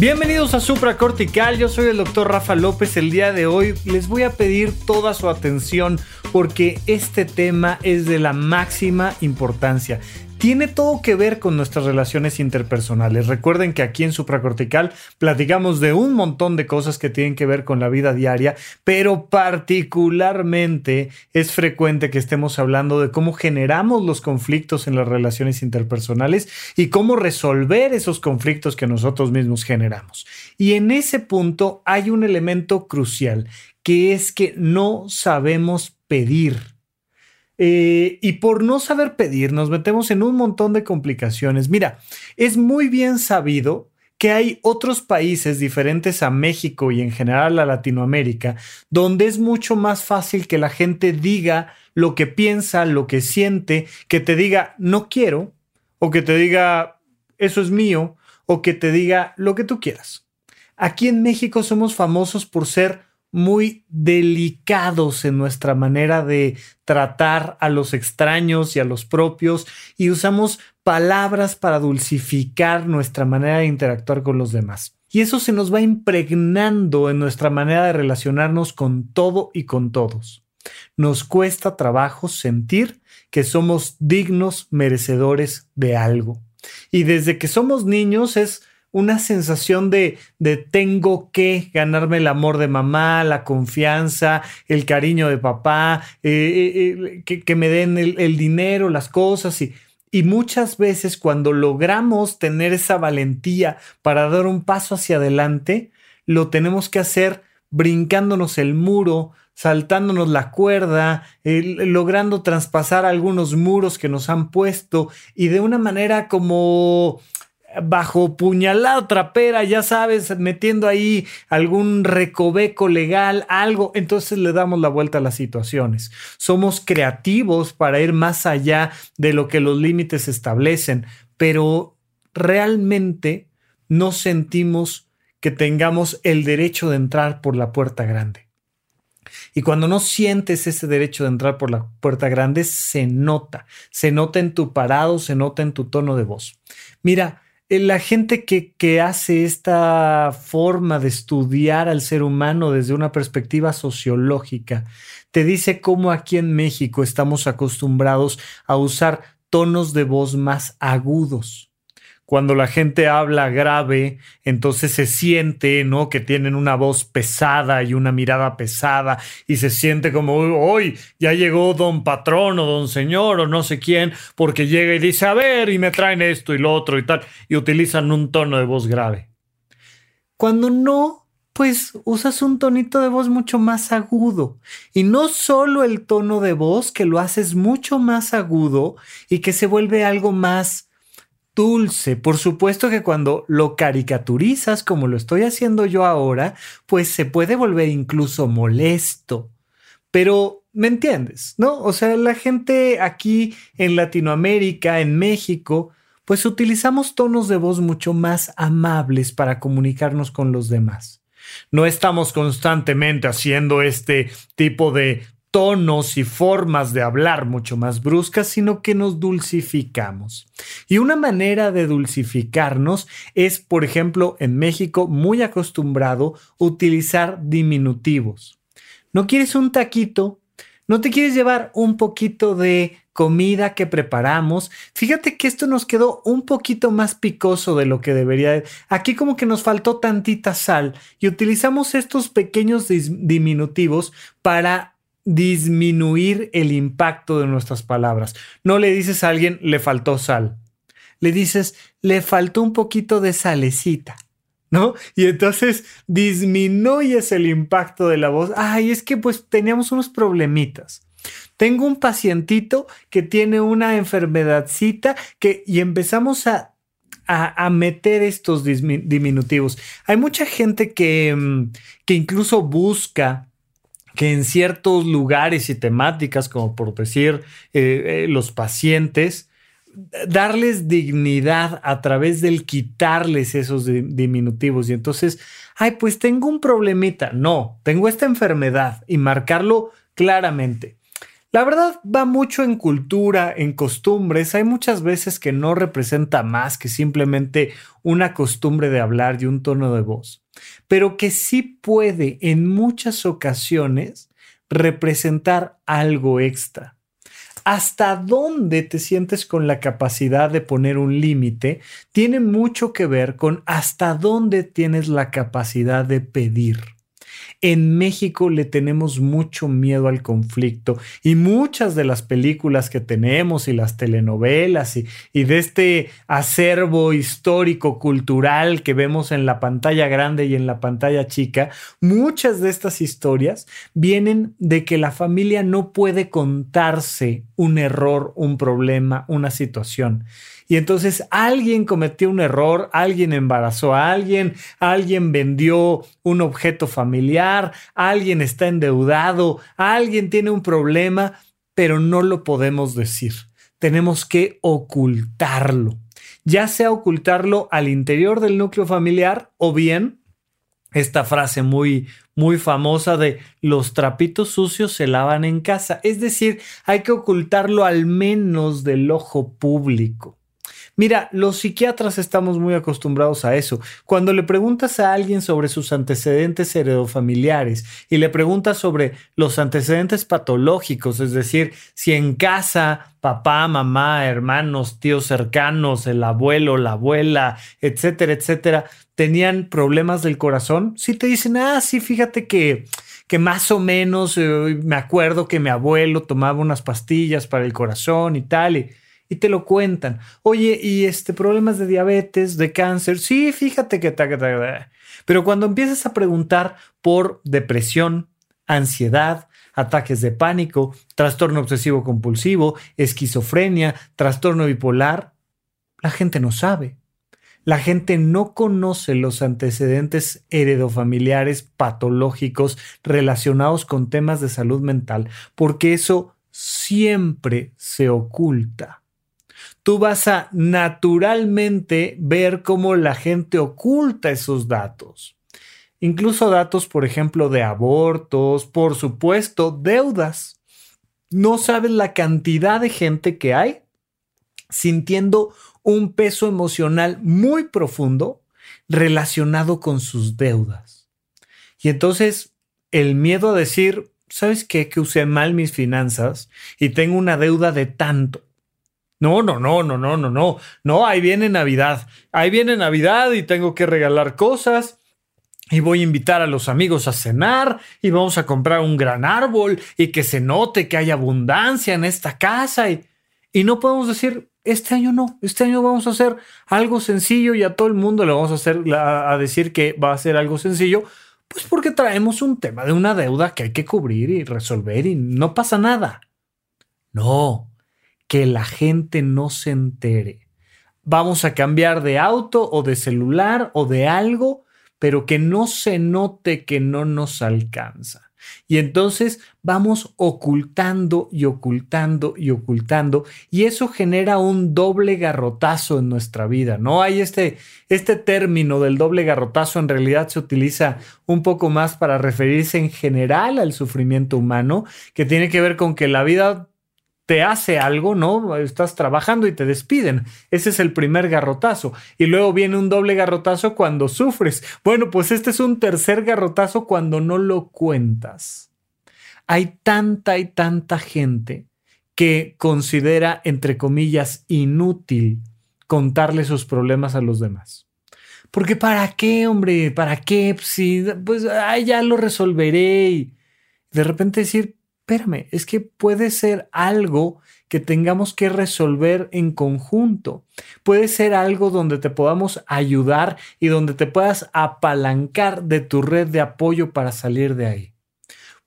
Bienvenidos a Supracortical, yo soy el doctor Rafa López. El día de hoy les voy a pedir toda su atención porque este tema es de la máxima importancia tiene todo que ver con nuestras relaciones interpersonales. Recuerden que aquí en Supracortical platicamos de un montón de cosas que tienen que ver con la vida diaria, pero particularmente es frecuente que estemos hablando de cómo generamos los conflictos en las relaciones interpersonales y cómo resolver esos conflictos que nosotros mismos generamos. Y en ese punto hay un elemento crucial, que es que no sabemos pedir. Eh, y por no saber pedir, nos metemos en un montón de complicaciones. Mira, es muy bien sabido que hay otros países diferentes a México y en general a Latinoamérica, donde es mucho más fácil que la gente diga lo que piensa, lo que siente, que te diga no quiero, o que te diga eso es mío, o que te diga lo que tú quieras. Aquí en México somos famosos por ser muy delicados en nuestra manera de tratar a los extraños y a los propios y usamos palabras para dulcificar nuestra manera de interactuar con los demás. Y eso se nos va impregnando en nuestra manera de relacionarnos con todo y con todos. Nos cuesta trabajo sentir que somos dignos merecedores de algo. Y desde que somos niños es una sensación de, de, tengo que ganarme el amor de mamá, la confianza, el cariño de papá, eh, eh, que, me den el, el, dinero, las cosas. Y, y muchas veces cuando logramos tener esa valentía para dar un paso hacia adelante, lo tenemos que hacer brincándonos el muro, saltándonos la cuerda, logrando traspasar algunos muros que nos han puesto y de una manera como bajo puñalada trapera, ya sabes, metiendo ahí algún recoveco legal, algo, entonces le damos la vuelta a las situaciones. Somos creativos para ir más allá de lo que los límites establecen, pero realmente no sentimos que tengamos el derecho de entrar por la puerta grande. Y cuando no sientes ese derecho de entrar por la puerta grande, se nota, se nota en tu parado, se nota en tu tono de voz. Mira, la gente que, que, hace esta forma de estudiar al ser humano desde una perspectiva sociológica, te dice cómo aquí en México estamos acostumbrados a usar tonos de voz más agudos cuando la gente habla grave, entonces se siente, ¿no? Que tienen una voz pesada y una mirada pesada y se siente como, hoy ya llegó don patrón o don señor o no sé quién, porque llega y dice, a ver, y me traen esto y lo otro y tal, y utilizan un tono de voz grave. Cuando no, pues usas un tonito de voz mucho más agudo. Y no solo el tono de voz, que lo haces mucho más agudo y que se vuelve algo más dulce. Por supuesto que cuando lo caricaturizas como lo estoy haciendo yo ahora, pues se puede volver incluso molesto. Pero, ¿me entiendes? ¿No? O sea, la gente aquí en Latinoamérica, en México, pues utilizamos tonos de voz mucho más amables para comunicarnos con los demás. No estamos constantemente haciendo este tipo de tonos y formas de hablar mucho más bruscas, sino que nos dulcificamos. Y una manera de dulcificarnos es, por ejemplo, en México muy acostumbrado utilizar diminutivos. ¿No quieres un taquito? ¿No te quieres llevar un poquito de comida que preparamos? Fíjate que esto nos quedó un poquito más picoso de lo que debería. Aquí como que nos faltó tantita sal y utilizamos estos pequeños diminutivos para disminuir el impacto de nuestras palabras. No le dices a alguien le faltó sal. Le dices le faltó un poquito de salecita. ¿No? Y entonces disminuyes el impacto de la voz. Ay, es que pues teníamos unos problemitas. Tengo un pacientito que tiene una enfermedadcita que y empezamos a a, meter estos diminutivos. Hay mucha gente que, mm, que incluso busca que en ciertos lugares y temáticas, como por decir eh, eh, los pacientes, darles dignidad a través del quitarles esos diminutivos. Y entonces, ay, pues tengo un problemita. No, tengo esta enfermedad y marcarlo claramente. La verdad va mucho en cultura, en costumbres. Hay muchas veces que no representa más que simplemente una costumbre de hablar y un tono de voz, pero que sí puede en muchas ocasiones representar algo extra hasta dónde te sientes con la capacidad de poner un límite tiene mucho que ver con hasta dónde tienes la capacidad de pedir. En México le tenemos mucho miedo al conflicto y muchas de las películas que tenemos y las telenovelas y, de este acervo histórico cultural que vemos en la pantalla grande y en la pantalla chica, muchas de estas historias vienen de que la familia no puede contarse un error, un problema, una situación. Y entonces alguien cometió un error, alguien embarazó a alguien, alguien vendió un objeto familiar, alguien está endeudado, alguien tiene un problema, pero no lo podemos decir. Tenemos que ocultarlo. Ya sea ocultarlo al interior del núcleo familiar o bien esta frase muy muy famosa de los trapitos sucios se lavan en casa. Es decir, hay que ocultarlo al menos del ojo público. Mira, los psiquiatras estamos muy acostumbrados a eso. Cuando le preguntas a alguien sobre sus antecedentes heredofamiliares y le preguntas sobre los antecedentes patológicos, es decir, si en casa papá, mamá, hermanos, tíos cercanos, el abuelo, la abuela, etcétera, etcétera, tenían problemas del corazón, si te dicen, ah, sí, fíjate que que más o menos eh, me acuerdo que mi abuelo tomaba unas pastillas para el corazón y tal, y y te lo cuentan. Oye, y este problemas de diabetes, de cáncer, sí, fíjate que Pero cuando empiezas a preguntar por depresión, ansiedad, ataques de pánico, trastorno obsesivo compulsivo, esquizofrenia, trastorno bipolar, la gente no sabe. La gente no conoce los antecedentes heredofamiliares patológicos relacionados con temas de salud mental, porque eso siempre se oculta tú vas a naturalmente ver cómo la gente oculta esos datos. Incluso datos, por ejemplo, de abortos, por supuesto, deudas. No sabes la cantidad de gente que hay sintiendo un peso emocional muy profundo relacionado con sus deudas. Y entonces el miedo a decir, ¿sabes qué? Que usé mal mis finanzas y tengo una deuda de tanto. No, no, no, no, no, no, no. No, ahí viene Navidad. Ahí viene Navidad y tengo que regalar cosas. Y voy a invitar a los amigos a cenar y vamos a comprar un gran árbol y que se note que hay abundancia en esta casa. Y, y no podemos decir, este año no, este año vamos a hacer algo sencillo y a todo el mundo le vamos a, hacer, a decir que va a ser algo sencillo, pues porque traemos un tema de una deuda que hay que cubrir y resolver y no pasa nada. No, que la gente no se entere. Vamos a cambiar de auto o de celular o de algo, pero que no se note que no nos alcanza. Y entonces vamos ocultando y ocultando y ocultando y eso genera un doble garrotazo en nuestra vida. No hay este, este término del doble garrotazo en realidad se utiliza un poco más para referirse en general al sufrimiento humano que tiene que ver con que la vida te hace algo, ¿no? Estás trabajando y te despiden. Ese es el primer garrotazo. Y luego viene un doble garrotazo cuando sufres. Bueno, pues este es un tercer garrotazo cuando no lo cuentas. Hay tanta y tanta gente que considera, entre comillas, inútil contarle sus problemas a los demás. Porque ¿para qué, hombre? ¿Para qué? Si, pues ya lo resolveré. Y de repente decir, espérame, es que puede ser algo que tengamos que resolver en conjunto. Puede ser algo donde te podamos ayudar y donde te puedas apalancar de tu red de apoyo para salir de ahí.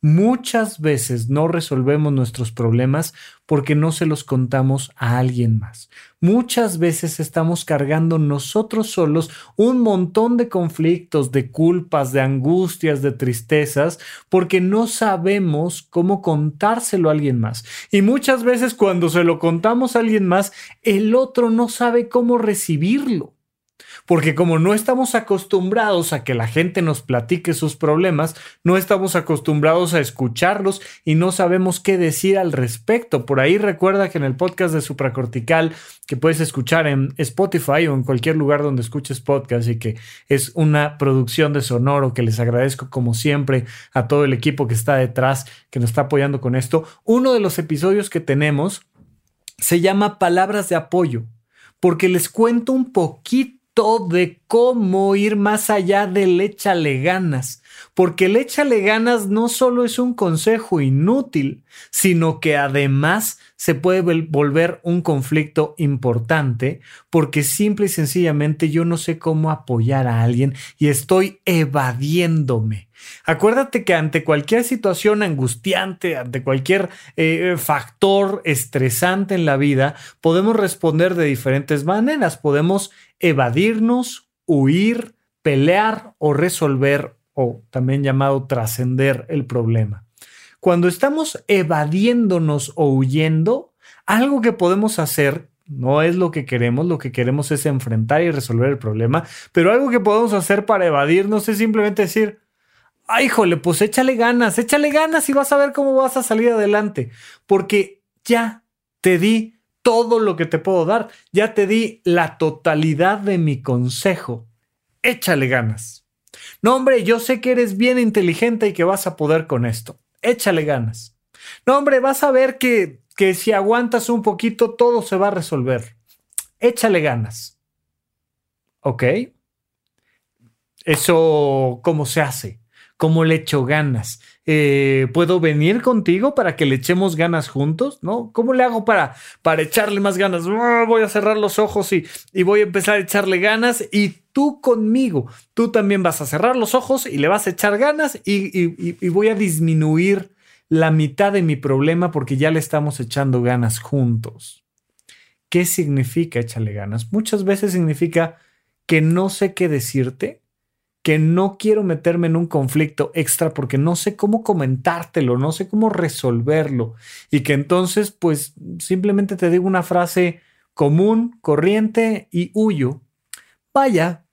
Muchas veces no resolvemos nuestros problemas porque no se los contamos a alguien más. Muchas veces estamos cargando nosotros solos un montón de conflictos, de culpas, de angustias, de tristezas, porque no sabemos cómo contárselo a alguien más. Y muchas veces cuando se lo contamos a alguien más, el otro no sabe cómo recibirlo porque como no estamos acostumbrados a que la gente nos platique sus problemas, no estamos acostumbrados a escucharlos y no sabemos qué decir al respecto. Por ahí recuerda que en el podcast de supracortical que puedes escuchar en Spotify o en cualquier lugar donde escuches podcast y que es una producción de Sonoro que les agradezco como siempre a todo el equipo que está detrás, que nos está apoyando con esto. Uno de los episodios que tenemos se llama Palabras de Apoyo, porque les cuento un poquito de cómo ir más allá del échale ganas, porque el échale ganas no solo es un consejo inútil, sino que además se puede volver un conflicto importante porque simple y sencillamente yo no sé cómo apoyar a alguien y estoy evadiéndome. Acuérdate que ante cualquier situación angustiante, ante cualquier eh, factor estresante en la vida, podemos responder de diferentes maneras. Podemos evadirnos, huir, pelear o resolver o también llamado trascender el problema. Cuando estamos evadiéndonos o huyendo, algo que podemos hacer no es lo que queremos, lo que queremos es enfrentar y resolver el problema, pero algo que podemos hacer para evadirnos es simplemente decir, ay, híjole, pues échale ganas, échale ganas y vas a ver cómo vas a salir adelante, porque ya te di todo lo que te puedo dar, ya te di la totalidad de mi consejo, échale ganas. No, hombre, yo sé que eres bien inteligente y que vas a poder con esto échale ganas. No, hombre, vas a ver que, que si aguantas un poquito, todo se va a resolver. Échale ganas. ¿Ok? Eso, ¿cómo se hace? ¿Cómo le echo ganas? Eh, ¿Puedo venir contigo para que le echemos ganas juntos? ¿No? ¿Cómo le hago para, para echarle más ganas? Ah, voy a cerrar los ojos y, y voy a empezar a echarle ganas y tú conmigo. Tú también vas a cerrar los ojos y le vas a echar ganas y, y voy a disminuir la mitad de mi problema porque ya le estamos echando ganas juntos. ¿Qué significa echarle ganas? Muchas veces significa que no sé qué decirte que no quiero meterme en un conflicto extra porque no sé cómo comentártelo, no sé cómo resolverlo y que entonces pues simplemente te digo una frase común, corriente y huyo. Vaya,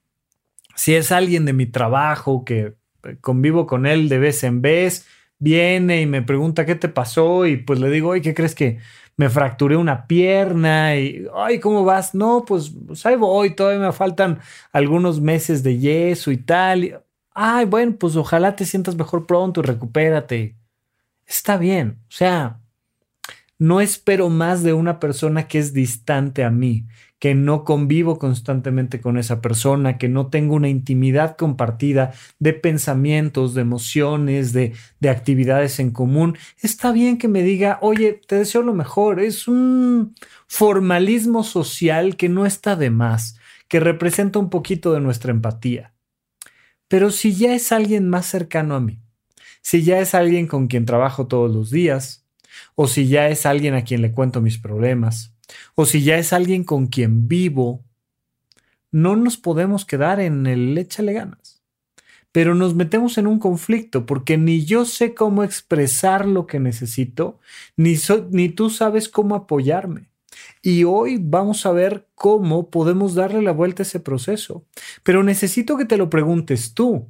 si es alguien de mi trabajo que convivo con él de vez en vez, viene y me pregunta qué te pasó y pues le digo, oye, ¿qué crees que me fracturé una pierna y, ay, ¿cómo vas? No, pues, pues, ahí voy, todavía me faltan algunos meses de yeso y tal. ay, bueno, pues ojalá te sientas mejor pronto y recupérate. Está bien, o sea, no espero más de una persona que es distante a mí, que no convivo constantemente con esa persona, que no tengo una intimidad compartida de pensamientos, de emociones, de, de actividades en común, está bien que me diga, oye, te deseo lo mejor. Es un formalismo social que no está de más, que representa un poquito de nuestra empatía. Pero si ya es alguien más cercano a mí, si ya es alguien con quien trabajo todos los días, o si ya es alguien a quien le cuento mis problemas, o si ya es alguien con quien vivo, no nos podemos quedar en el échale ganas. Pero nos metemos en un conflicto porque ni yo sé cómo expresar lo que necesito, ni, ni tú sabes cómo apoyarme. Y hoy vamos a ver cómo podemos darle la vuelta a ese proceso. Pero necesito que te lo preguntes tú.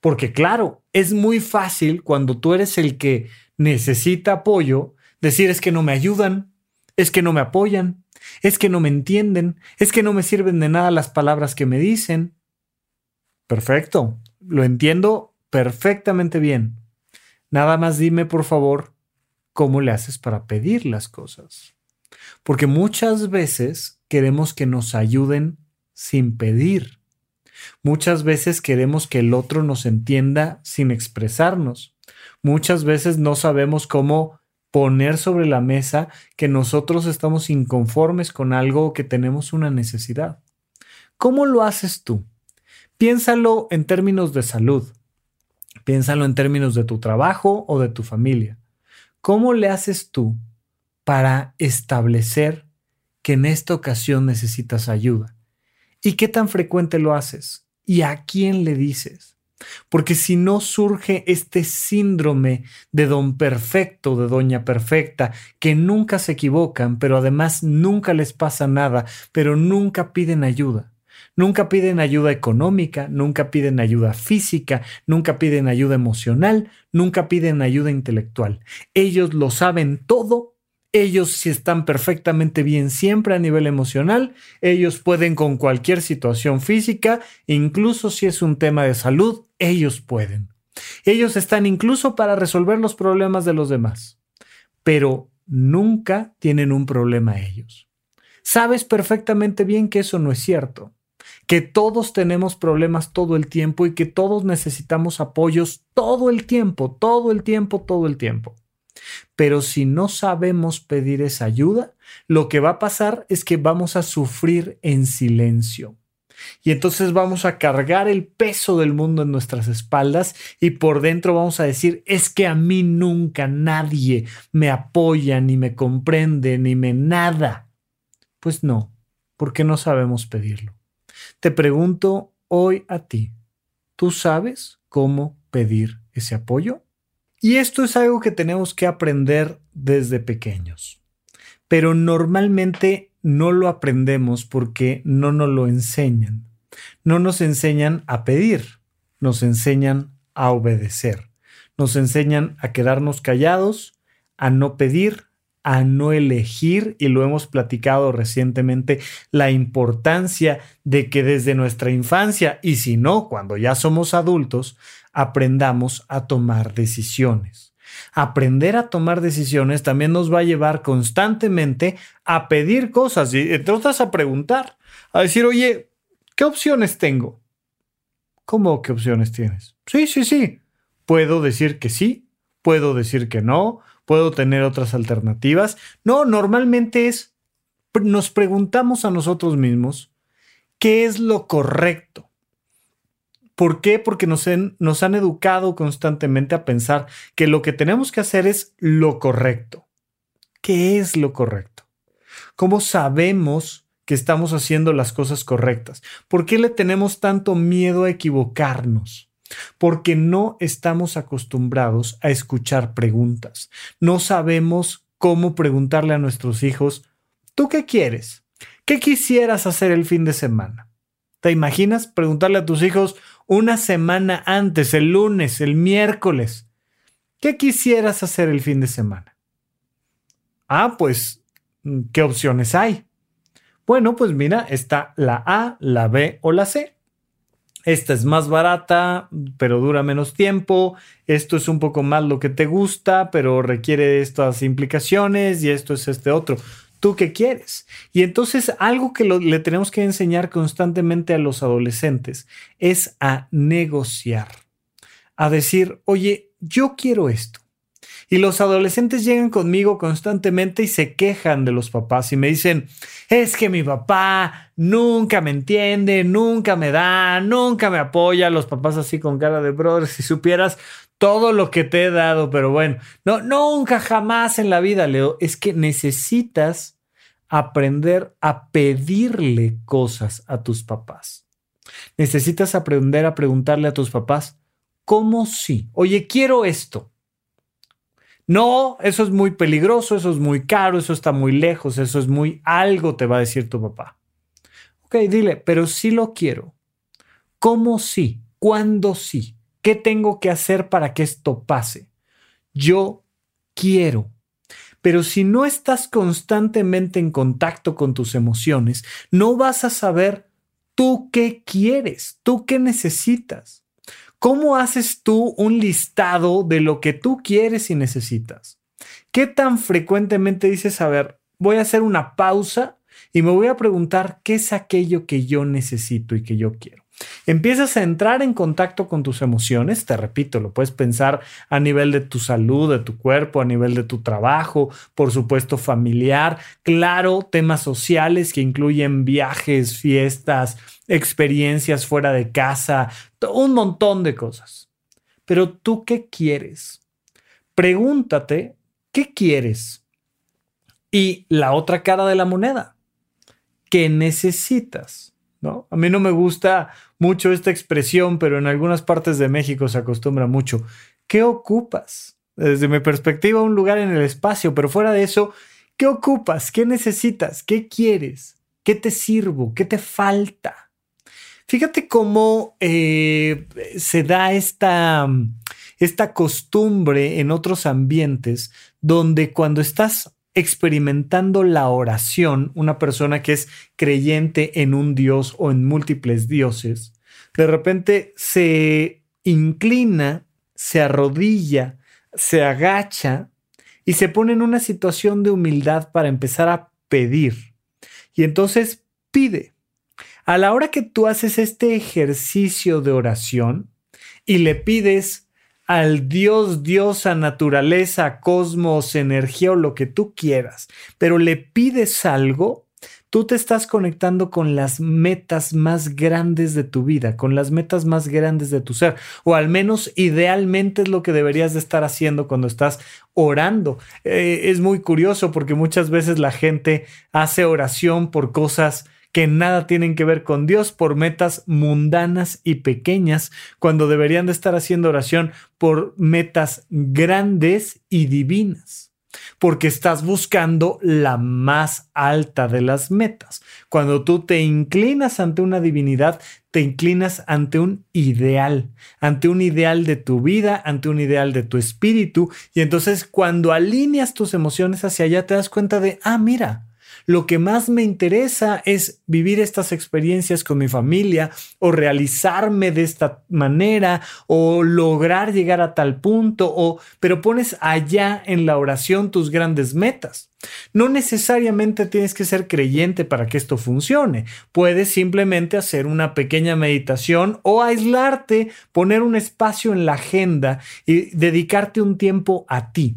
Porque claro, es muy fácil cuando tú eres el que necesita apoyo, decir es que no me ayudan, es que no me apoyan, es que no me entienden, es que no me sirven de nada las palabras que me dicen. Perfecto, lo entiendo perfectamente bien. Nada más dime, por favor, cómo le haces para pedir las cosas. Porque muchas veces queremos que nos ayuden sin pedir. Muchas veces queremos que el otro nos entienda sin expresarnos. Muchas veces no sabemos cómo poner sobre la mesa que nosotros estamos inconformes con algo o que tenemos una necesidad. ¿Cómo lo haces tú? Piénsalo en términos de salud. Piénsalo en términos de tu trabajo o de tu familia. ¿Cómo le haces tú para establecer que en esta ocasión necesitas ayuda? ¿Y qué tan frecuente lo haces? ¿Y a quién le dices? Porque si no surge este síndrome de don perfecto, de doña perfecta, que nunca se equivocan, pero además nunca les pasa nada, pero nunca piden ayuda. Nunca piden ayuda económica, nunca piden ayuda física, nunca piden ayuda emocional, nunca piden ayuda intelectual. Ellos lo saben todo, ellos si están perfectamente bien siempre a nivel emocional, ellos pueden con cualquier situación física, incluso si es un tema de salud, ellos pueden. Ellos están incluso para resolver los problemas de los demás, pero nunca tienen un problema ellos. Sabes perfectamente bien que eso no es cierto que todos tenemos problemas todo el tiempo y que todos necesitamos apoyos todo el tiempo, todo el tiempo, todo el tiempo. Pero si no sabemos pedir esa ayuda, lo que va a pasar es que vamos a sufrir en silencio. Y entonces vamos a cargar el peso del mundo en nuestras espaldas y por dentro vamos a decir, es que a mí nunca nadie me apoya, ni me comprende, ni me nada. Pues no, porque no sabemos pedirlo. Te pregunto hoy a ti, ¿tú sabes cómo pedir ese apoyo? Y esto es algo que tenemos que aprender desde pequeños. Pero normalmente no lo aprendemos porque no nos lo enseñan. No nos enseñan a pedir, nos enseñan a obedecer. Nos enseñan a quedarnos callados, a no pedir, a no elegir, y lo hemos platicado recientemente, la importancia de que desde nuestra infancia, y si no, cuando ya somos adultos, aprendamos a tomar decisiones. Aprender a tomar decisiones también nos va a llevar constantemente a pedir cosas y entre otras a preguntar, a decir, oye, ¿qué opciones tengo? ¿Cómo qué opciones tienes? Sí, sí, sí. Puedo decir que sí, puedo decir que no, puedo tener otras alternativas. No, normalmente es, nos preguntamos a nosotros mismos, ¿qué es lo correcto? ¿Por qué? Porque nos, han educado constantemente a pensar que lo que tenemos que hacer es lo correcto. ¿Qué es lo correcto? ¿Cómo sabemos que estamos haciendo las cosas correctas? ¿Por qué le tenemos tanto miedo a equivocarnos? Porque no estamos acostumbrados a escuchar preguntas. No sabemos cómo preguntarle a nuestros hijos, ¿tú qué quieres? ¿Qué quisieras hacer el fin de semana? ¿Te imaginas preguntarle a tus hijos una semana antes, el lunes, el miércoles? ¿Qué quisieras hacer el fin de semana? Ah, pues, ¿qué opciones hay? Bueno, pues mira, está la A, la B o la C. Esta es más barata, pero dura menos tiempo. Esto es un poco más lo que te gusta, pero requiere estas implicaciones y esto es este otro. ¿Tú qué quieres? Y entonces algo que le tenemos que enseñar constantemente a los adolescentes es a negociar, a decir, oye, yo quiero esto. Y los adolescentes llegan conmigo constantemente y se quejan de los papás y me dicen, es que mi papá nunca me entiende, nunca me da, nunca me apoya. Los papás así con cara de brother, si supieras todo lo que te he dado, pero bueno, no, nunca jamás en la vida, Leo, es que necesitas aprender a pedirle cosas a tus papás. Necesitas aprender a preguntarle a tus papás, ¿cómo sí? Oye, quiero esto. No, eso es muy peligroso, eso es muy caro, eso está muy lejos, eso es muy algo, te va a decir tu papá. Ok, dile, pero sí lo quiero. ¿Cómo sí? ¿Cuándo sí? ¿Qué tengo que hacer para que esto pase? Yo quiero. Pero si no estás constantemente en contacto con tus emociones, no vas a saber tú qué quieres, tú qué necesitas. ¿Cómo haces tú un listado de lo que tú quieres y necesitas? ¿Qué tan frecuentemente dices, a ver, voy a hacer una pausa y me voy a preguntar qué es aquello que yo necesito y que yo quiero? Empiezas a entrar en contacto con tus emociones, te repito, lo puedes pensar a nivel de tu salud, de tu cuerpo, a nivel de tu trabajo, por supuesto familiar, claro, temas sociales que incluyen viajes, fiestas, experiencias fuera de casa, un montón de cosas. pero tú qué quieres? Pregúntate, ¿qué quieres? Y la otra cara de la moneda, ¿qué necesitas? A mí no me gusta mucho esta expresión, pero en algunas partes de México se acostumbra mucho. ¿Qué ocupas? Desde mi perspectiva, un lugar en el espacio, pero fuera de eso, ¿qué ocupas? ¿Qué necesitas? ¿Qué quieres? ¿Qué te sirvo? ¿Qué te falta? Fíjate cómo eh, se da esta, esta costumbre en otros ambientes donde cuando estás experimentando la oración, una persona que es creyente en un dios o en múltiples dioses, de repente se inclina, se arrodilla, se agacha y se pone en una situación de humildad para empezar a pedir. Y entonces pide. A la hora que tú haces este ejercicio de oración y le pides al Dios, diosa, naturaleza, cosmos, energía o lo que tú quieras, pero le pides algo, tú te estás conectando con las metas más grandes de tu vida, con las metas más grandes de tu ser, o al menos idealmente es lo que deberías de estar haciendo cuando estás orando. Eh, es muy curioso porque muchas veces la gente hace oración por cosas que nada tienen que ver con Dios, por metas mundanas y pequeñas, cuando deberían de estar haciendo oración por metas grandes y divinas porque estás buscando la más alta de las metas. Cuando tú te inclinas ante una divinidad, te inclinas ante un ideal, ante un ideal de tu vida, ante un ideal de tu espíritu, y entonces cuando alineas tus emociones hacia allá, te das cuenta de, ah, mira, lo que más me interesa es vivir estas experiencias con mi familia o realizarme de esta manera o lograr llegar a tal punto o pero pones allá en la oración tus grandes metas. No necesariamente tienes que ser creyente para que esto funcione. Puedes simplemente hacer una pequeña meditación o aislarte, poner un espacio en la agenda y dedicarte un tiempo a ti,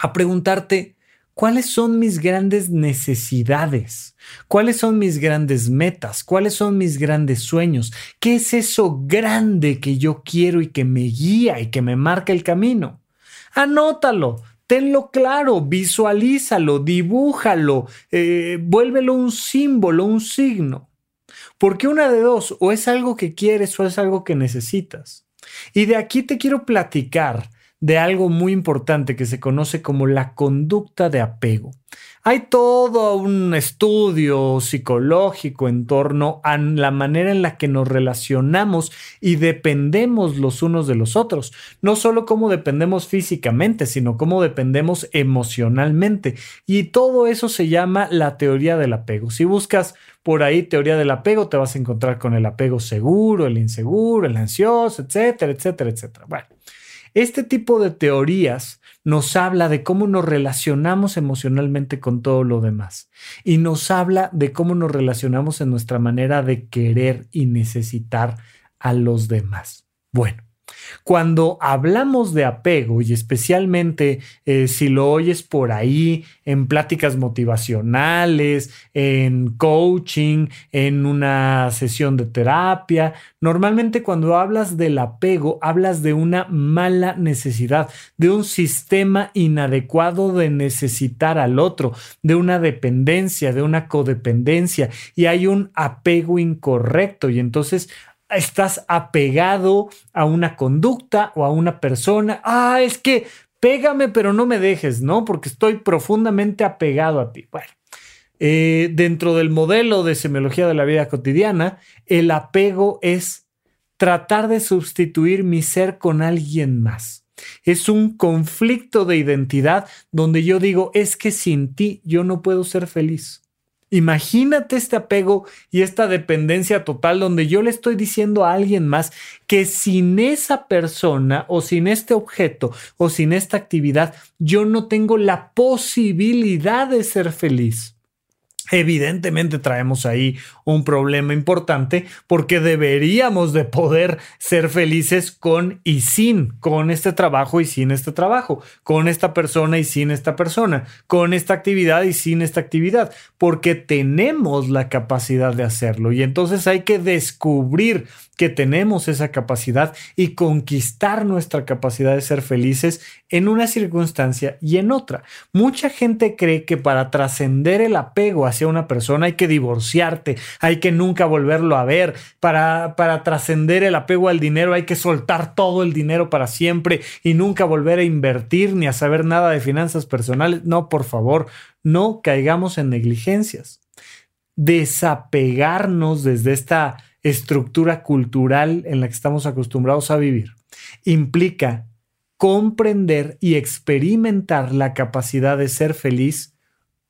a preguntarte, ¿Cuáles son mis grandes necesidades? ¿Cuáles son mis grandes metas? ¿Cuáles son mis grandes sueños? ¿Qué es eso grande que yo quiero y que me guía y que me marca el camino? Anótalo, tenlo claro, visualízalo, dibújalo, eh, vuélvelo un símbolo, un signo. Porque una de dos, o es algo que quieres o es algo que necesitas. Y de aquí te quiero platicar de algo muy importante que se conoce como la conducta de apego. Hay todo un estudio psicológico en torno a la manera en la que nos relacionamos y dependemos los unos de los otros. No solo cómo dependemos físicamente, sino cómo dependemos emocionalmente. Y todo eso se llama la teoría del apego. Si buscas por ahí teoría del apego, te vas a encontrar con el apego seguro, el inseguro, el ansioso, etcétera, etcétera, etcétera. Bueno. Este tipo de teorías nos habla de cómo nos relacionamos emocionalmente con todo lo demás y nos habla de cómo nos relacionamos en nuestra manera de querer y necesitar a los demás. Bueno, cuando hablamos de apego y especialmente eh, si lo oyes por ahí en pláticas motivacionales, en coaching, en una sesión de terapia, normalmente cuando hablas del apego hablas de una mala necesidad, de un sistema inadecuado de necesitar al otro, de una dependencia, de una codependencia y hay un apego incorrecto. Y entonces estás apegado a una conducta o a una persona. Ah, es que pégame, pero no me dejes, ¿no? Porque estoy profundamente apegado a ti. Bueno, eh, dentro del modelo de semiología de la vida cotidiana, el apego es tratar de sustituir mi ser con alguien más. Es un conflicto de identidad donde yo digo, es que sin ti yo no puedo ser feliz. Imagínate este apego y esta dependencia total donde yo le estoy diciendo a alguien más que sin esa persona o sin este objeto o sin esta actividad yo no tengo la posibilidad de ser feliz. Evidentemente traemos ahí un problema importante porque deberíamos de poder ser felices con y sin, con este trabajo y sin este trabajo, con esta persona y sin esta persona, con esta actividad y sin esta actividad, porque tenemos la capacidad de hacerlo. Y entonces hay que descubrir que tenemos esa capacidad y conquistar nuestra capacidad de ser felices en una circunstancia y en otra. Mucha gente cree que para trascender el apego hacia una persona hay que divorciarte, hay que nunca volverlo a ver, para, para trascender el apego al dinero hay que soltar todo el dinero para siempre y nunca volver a invertir ni a saber nada de finanzas personales. No, por favor, no caigamos en negligencias. Desapegarnos desde esta estructura cultural en la que estamos acostumbrados a vivir, implica comprender y experimentar la capacidad de ser feliz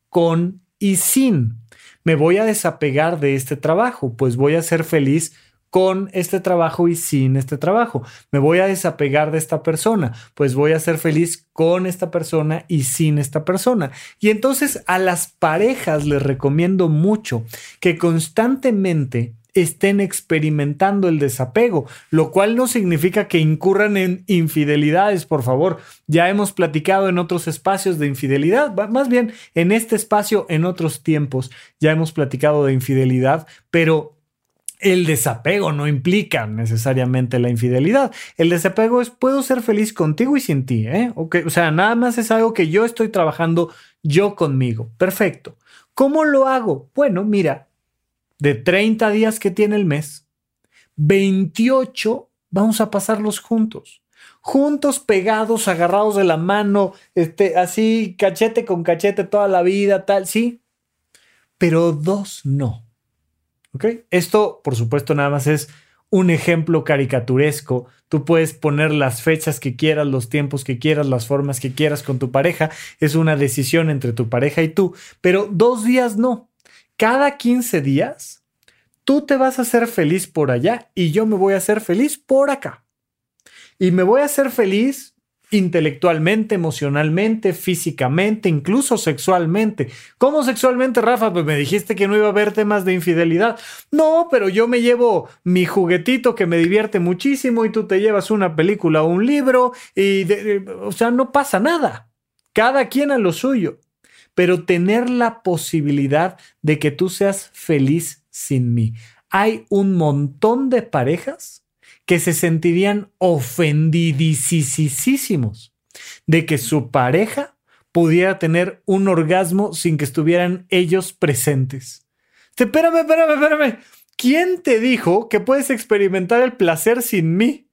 con y sin. Me voy a desapegar de este trabajo, pues voy a ser feliz con este trabajo y sin este trabajo. Me voy a desapegar de esta persona, pues voy a ser feliz con esta persona y sin esta persona. Y entonces a las parejas les recomiendo mucho que constantemente estén experimentando el desapego, lo cual no significa que incurran en infidelidades, por favor. Ya hemos platicado en otros espacios de infidelidad, más bien en este espacio, en otros tiempos, ya hemos platicado de infidelidad, pero el desapego no implica necesariamente la infidelidad. El desapego es puedo ser feliz contigo y sin ti. ¿eh? o sea, nada más es algo que yo estoy trabajando yo conmigo. Perfecto. ¿Cómo lo hago? Bueno, mira, de 30 días que tiene el mes, 28 vamos a pasarlos juntos. Juntos, pegados, agarrados de la mano, este, así, cachete con cachete toda la vida, tal, sí. Pero dos no. ¿Ok? Esto, por supuesto, nada más es un ejemplo caricaturesco. Tú puedes poner las fechas que quieras, los tiempos que quieras, las formas que quieras con tu pareja. Es una decisión entre tu pareja y tú. Pero dos días no cada 15 días, tú te vas a hacer feliz por allá y yo me voy a hacer feliz por acá. Y me voy a hacer feliz intelectualmente, emocionalmente, físicamente, incluso sexualmente. ¿Cómo sexualmente, Rafa? Pues me dijiste que no iba a haber temas de infidelidad. No, pero yo me llevo mi juguetito que me divierte muchísimo y tú te llevas una película o un libro y, o sea, no pasa nada. Cada quien a lo suyo pero tener la posibilidad de que tú seas feliz sin mí. Hay un montón de parejas que se sentirían ofendidísimos de que su pareja pudiera tener un orgasmo sin que estuvieran ellos presentes. Espérame, espérame, espérame. ¿Quién te dijo que puedes experimentar el placer sin mí?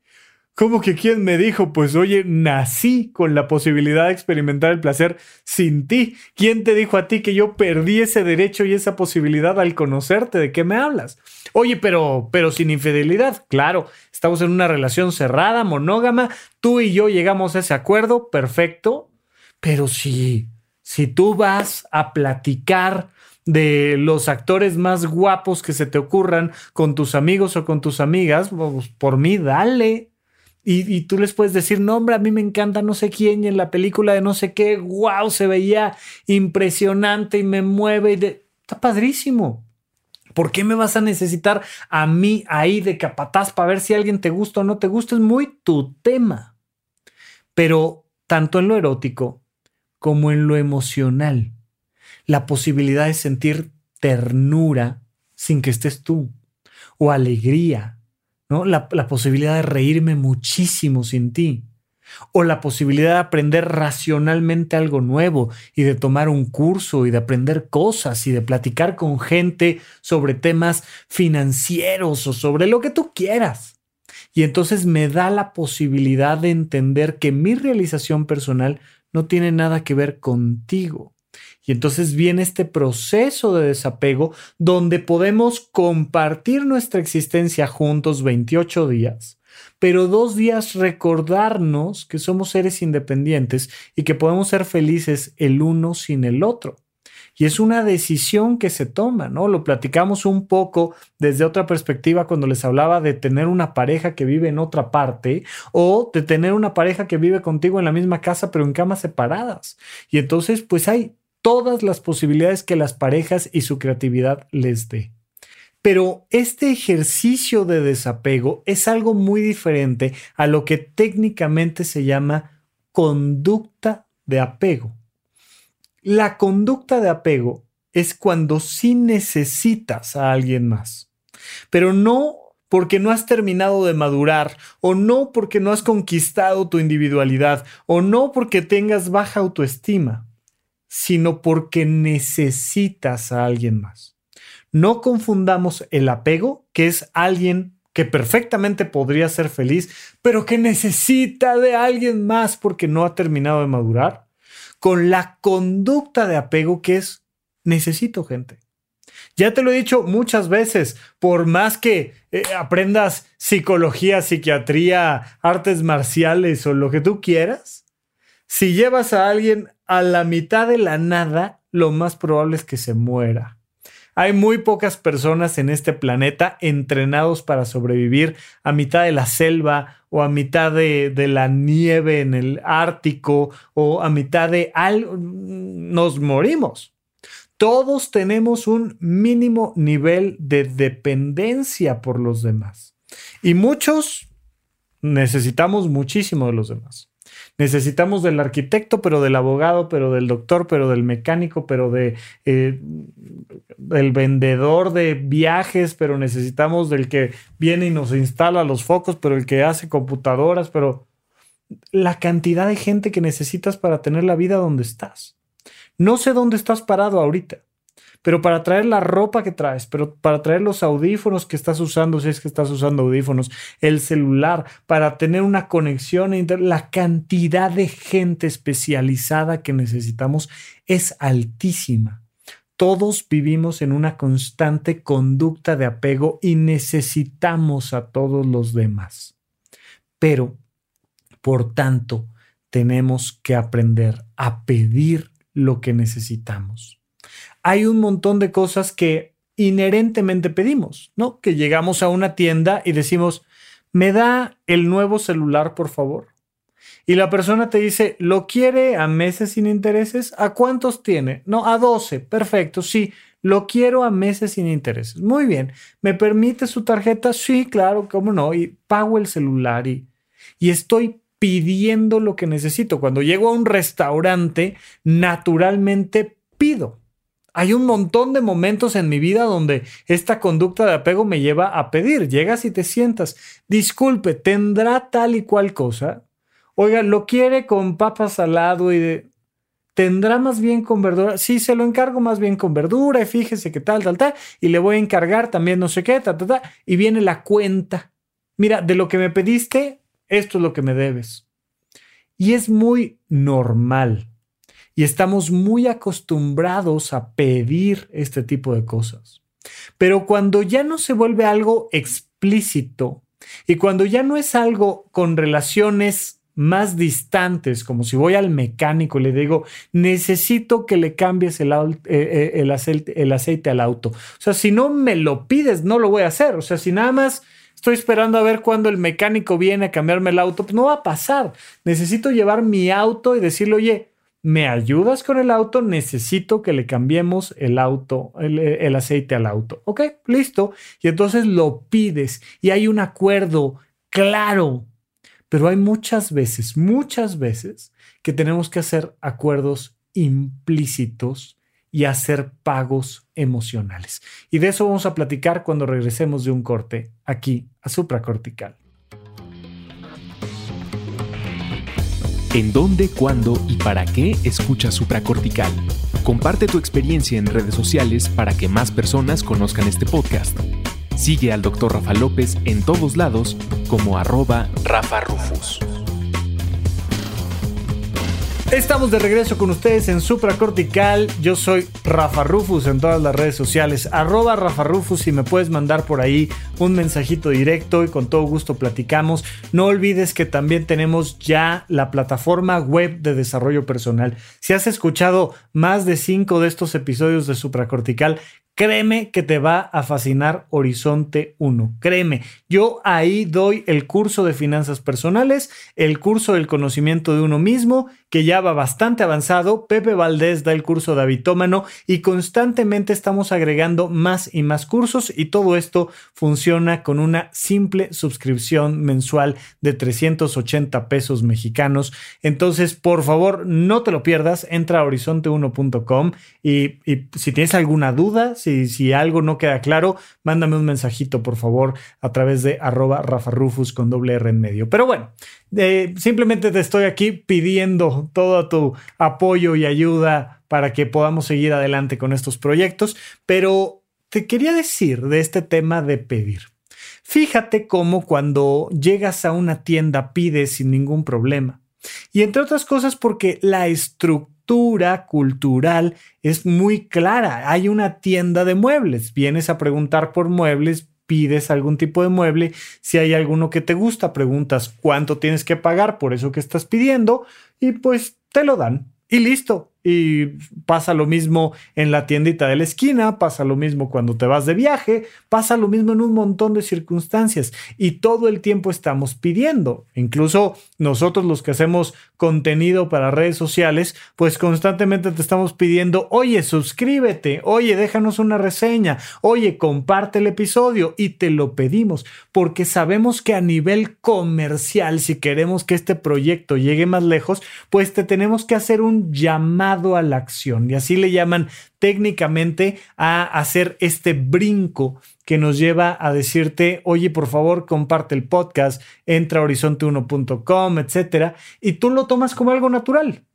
¿Cómo que quién me dijo? Pues oye, nací con la posibilidad de experimentar el placer sin ti. ¿Quién te dijo a ti que yo perdí ese derecho y esa posibilidad al conocerte? ¿De qué me hablas? Oye, pero, pero sin infidelidad. Claro, estamos en una relación cerrada, monógama. Tú y yo llegamos a ese acuerdo, perfecto. Pero si, si tú vas a platicar de los actores más guapos que se te ocurran con tus amigos o con tus amigas, pues por mí, dale y, tú les puedes decir, no, hombre, a mí me encanta no sé quién y en la película de no sé qué, wow, se veía impresionante y me mueve. Y de... Está padrísimo. ¿Por qué me vas a necesitar a mí ahí de capataz para ver si alguien te gusta o no te gusta? Es muy tu tema. Pero tanto en lo erótico como en lo emocional, la posibilidad de sentir ternura sin que estés tú, o alegría la, la posibilidad de reírme muchísimo sin ti. O la posibilidad de aprender racionalmente algo nuevo y de tomar un curso y de aprender cosas y de platicar con gente sobre temas financieros o sobre lo que tú quieras. Y entonces me da la posibilidad de entender que mi realización personal no tiene nada que ver contigo. Y entonces viene este proceso de desapego donde podemos compartir nuestra existencia juntos 28 días, pero dos días recordarnos que somos seres independientes y que podemos ser felices el uno sin el otro. Y es una decisión que se toma, ¿no? Lo platicamos un poco desde otra perspectiva cuando les hablaba de tener una pareja que vive en otra parte o de tener una pareja que vive contigo en la misma casa pero en camas separadas. Y entonces, pues hay todas las posibilidades que las parejas y su creatividad les dé. Pero este ejercicio de desapego es algo muy diferente a lo que técnicamente se llama conducta de apego. La conducta de apego es cuando sí necesitas a alguien más, pero no porque no has terminado de madurar, o no porque no has conquistado tu individualidad, o no porque tengas baja autoestima, sino porque necesitas a alguien más. No confundamos el apego, que es alguien que perfectamente podría ser feliz, pero que necesita de alguien más porque no ha terminado de madurar, con la conducta de apego que es necesito gente. Ya te lo he dicho muchas veces, por más que eh, aprendas psicología, psiquiatría, artes marciales o lo que tú quieras, si llevas a alguien a la mitad de la nada, lo más probable es que se muera. Hay muy pocas personas en este planeta entrenados para sobrevivir a mitad de la selva o a mitad de, de la nieve en el Ártico o a mitad de algo. Nos morimos todos tenemos un mínimo nivel de dependencia por los demás. Y muchos necesitamos muchísimo de los demás. Necesitamos del arquitecto, pero del abogado, pero del doctor, pero del mecánico, pero de, eh, del vendedor de viajes, pero necesitamos del que viene y nos instala los focos, pero el que hace computadoras, pero la cantidad de gente que necesitas para tener la vida donde estás. No sé dónde estás parado ahorita, pero para traer la ropa que traes, pero para traer los audífonos que estás usando, si es que estás usando audífonos, el celular, para tener una conexión, la cantidad de gente especializada que necesitamos es altísima. Todos vivimos en una constante conducta de apego y necesitamos a todos los demás. Pero, por tanto, tenemos que aprender a pedir lo que necesitamos. Hay un montón de cosas que inherentemente pedimos, ¿no? Que llegamos a una tienda y decimos, ¿me da el nuevo celular, por favor? Y la persona te dice, ¿lo quiere a meses sin intereses? ¿A cuántos tiene? No, a 12. Perfecto, sí. Lo quiero a meses sin intereses. Muy bien. ¿Me permite su tarjeta? Sí, claro, cómo no. Y pago el celular y, y estoy pidiendo lo que necesito. Cuando llego a un restaurante, naturalmente pido. Hay un montón de momentos en mi vida donde esta conducta de apego me lleva a pedir. Llegas y te sientas. Disculpe, ¿tendrá tal y cual cosa? Oiga, ¿lo quiere con papas salado y de... ¿Tendrá más bien con verdura? Sí, se lo encargo más bien con verdura y fíjese que tal, tal, tal. Y le voy a encargar también no sé qué, tal, tal, tal. Y viene la cuenta. Mira, de lo que me pediste, esto es lo que me debes. Y es muy normal. Y estamos muy acostumbrados a pedir este tipo de cosas. Pero cuando ya no se vuelve algo explícito y cuando ya no es algo con relaciones más distantes, como si voy al mecánico y le digo, necesito que le cambies el, eh, eh, el, aceite, aceite al auto. O sea, si no me lo pides, no lo voy a hacer. O sea, si nada más estoy esperando a ver cuándo el mecánico viene a cambiarme el auto, pues no va a pasar. Necesito llevar mi auto y decirle, oye, ¿me ayudas con el auto? Necesito que le cambiemos el auto, el, aceite al auto. Ok, listo. Y entonces lo pides y hay un acuerdo claro. Pero hay muchas veces, muchas veces que tenemos que hacer acuerdos implícitos y hacer pagos emocionales. Y de eso vamos a platicar cuando regresemos de un corte aquí a supracortical. ¿En dónde, cuándo y para qué escucha supracortical? Comparte tu experiencia en redes sociales para que más personas conozcan este podcast. Sigue al Dr. Rafa López en todos lados como arroba Rafa Rufus. Estamos de regreso con ustedes en Supracortical. Yo soy Rafa Rufus en todas las redes sociales. Arroba Rafa Rufus y me puedes mandar por ahí un mensajito directo y con todo gusto platicamos. No olvides que también tenemos ya la plataforma web de desarrollo personal. Si has escuchado más de cinco de estos episodios de Supracortical, Créeme que te va a fascinar Horizonte 1. Créeme, yo ahí doy el curso de finanzas personales, el curso del conocimiento de uno mismo, que ya va bastante avanzado. Pepe Valdés da el curso de habitómano y constantemente estamos agregando más y más cursos y todo esto funciona con una simple suscripción mensual de 380 pesos mexicanos. Entonces, por favor, no te lo pierdas. Entra a horizonte1.com y, si tienes alguna duda, si, algo no queda claro, mándame un mensajito, por favor, a través de arroba Rafa Rufus con doble R en medio. Pero bueno, eh, simplemente te estoy aquí pidiendo todo tu apoyo y ayuda para que podamos seguir adelante con estos proyectos. Pero te quería decir de este tema de pedir. Fíjate cómo cuando llegas a una tienda pides sin ningún problema. Y entre otras cosas porque la estructura cultural es muy clara. Hay una tienda de muebles. Vienes a preguntar por muebles, pides algún tipo de mueble. Si hay alguno que te gusta, preguntas cuánto tienes que pagar por eso que estás pidiendo y pues te lo dan. Y listo, y pasa lo mismo en la tiendita de la esquina, pasa lo mismo cuando te vas de viaje, pasa lo mismo en un montón de circunstancias y todo el tiempo estamos pidiendo. Incluso nosotros los que hacemos contenido para redes sociales, pues constantemente te estamos pidiendo, oye, suscríbete, oye, déjanos una reseña, oye, comparte el episodio y te lo pedimos porque sabemos que a nivel comercial, si queremos que este proyecto llegue más lejos, pues te tenemos que hacer un llamado a la acción. Y así le llaman técnicamente a hacer este brinco que nos lleva a decirte, oye, por favor, comparte el podcast, entra a horizonte1.com, etcétera, y tú lo tomas como algo natural.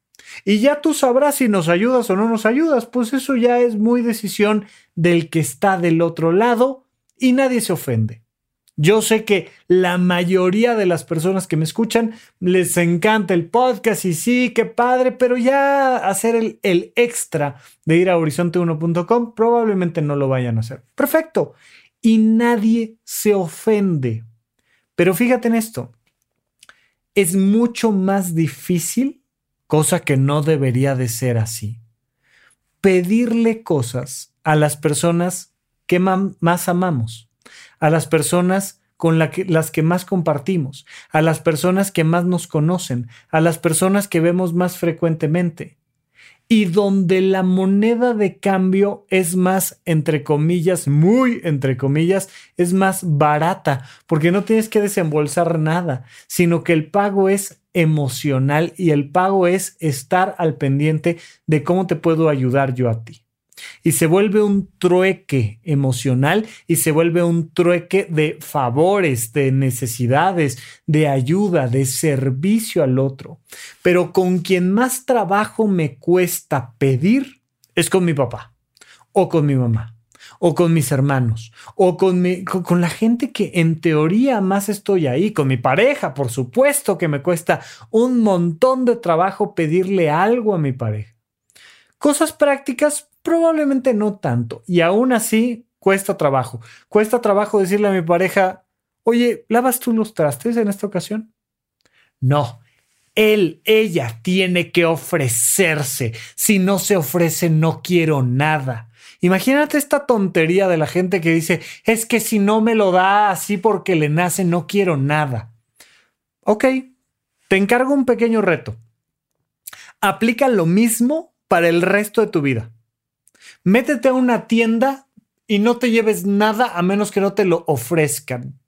Y ya tú sabrás si nos ayudas o no nos ayudas, pues eso ya es muy decisión del que está del otro lado y nadie se ofende. Yo sé que la mayoría de las personas que me escuchan les encanta el podcast y sí, qué padre, pero ya hacer el, el extra de ir a horizonte1.com probablemente no lo vayan a hacer. Perfecto. Y nadie se ofende. Pero fíjate en esto. Es mucho más difícil, cosa que no debería de ser así, pedirle cosas a las personas que más amamos a las personas con las que más compartimos, a las personas que más nos conocen, a las personas que vemos más frecuentemente. Y donde la moneda de cambio es más, entre comillas, muy entre comillas, es más barata, porque no tienes que desembolsar nada, sino que el pago es emocional y el pago es estar al pendiente de cómo te puedo ayudar yo a ti y se vuelve un trueque emocional y se vuelve un trueque de favores, de necesidades, de ayuda, de servicio al otro. Pero con quien más trabajo me cuesta pedir es con mi papá o con mi mamá o con mis hermanos, o con, con, la gente que en teoría más estoy ahí, con mi pareja, por supuesto que me cuesta un montón de trabajo pedirle algo a mi pareja. Cosas prácticas, probablemente no tanto. Y aún así, cuesta trabajo. Cuesta trabajo decirle a mi pareja, oye, ¿lavas tú los trastes en esta ocasión? No. Él, ella tiene que ofrecerse. Si no se ofrece, no quiero nada. Imagínate esta tontería de la gente que dice, es que si no me lo da así porque le nace, no quiero nada. Ok, te encargo un pequeño reto. Aplica lo mismo para el resto de tu vida. Métete a una tienda y no te lleves nada a menos que no te lo ofrezcan.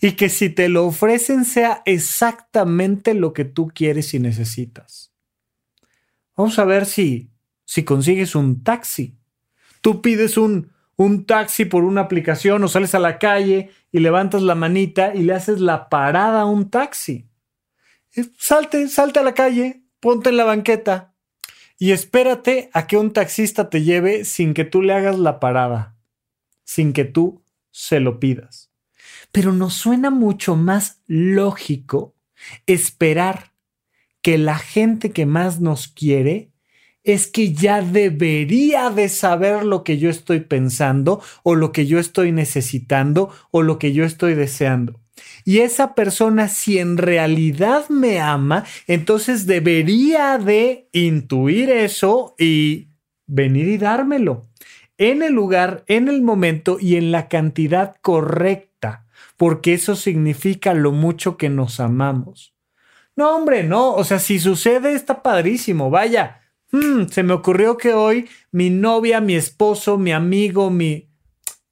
Y que si te lo ofrecen sea exactamente lo que tú quieres y necesitas. Vamos a ver si, si consigues un taxi. Tú pides un, un taxi por una aplicación o sales a la calle y levantas la manita y le haces la parada a un taxi. Salte, salte a la calle, ponte en la banqueta, y espérate a que un taxista te lleve sin que tú le hagas la parada, sin que tú se lo pidas. Pero nos suena mucho más lógico esperar que la gente que más nos quiere es que ya debería de saber lo que yo estoy pensando o lo que yo estoy necesitando o lo que yo estoy deseando. Y esa persona, si en realidad me ama, entonces debería de intuir eso y venir y dármelo. en el lugar, en el momento y en la cantidad correcta, porque eso significa lo mucho que nos amamos. No, hombre, no, o sea, si sucede está padrísimo, vaya. Hmm, se me ocurrió que hoy mi novia, mi esposo, mi amigo, mi...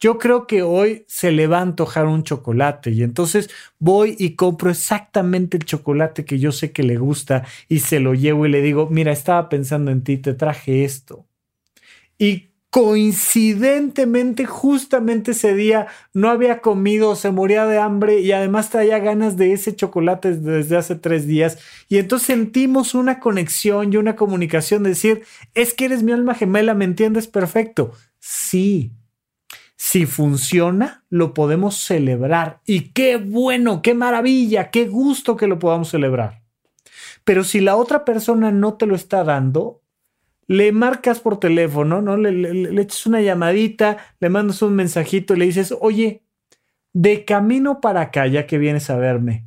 Yo creo que hoy se le va a antojar un chocolate y entonces voy y compro exactamente el chocolate que yo sé que le gusta y se lo llevo y le digo, mira, estaba pensando en ti, te traje esto. Y coincidentemente, justamente ese día no había comido, se moría de hambre y además traía ganas de ese chocolate desde hace tres días. Y entonces sentimos una conexión y una comunicación de decir, es que eres mi alma gemela, ¿me entiendes? Perfecto. Sí. Si funciona, lo podemos celebrar. Y qué bueno, qué maravilla, qué gusto que lo podamos celebrar. Pero si la otra persona no te lo está dando, le marcas por teléfono, ¿no? Le, le, echas una llamadita, le mandas un mensajito y le dices, oye, de camino para acá, ya que vienes a verme,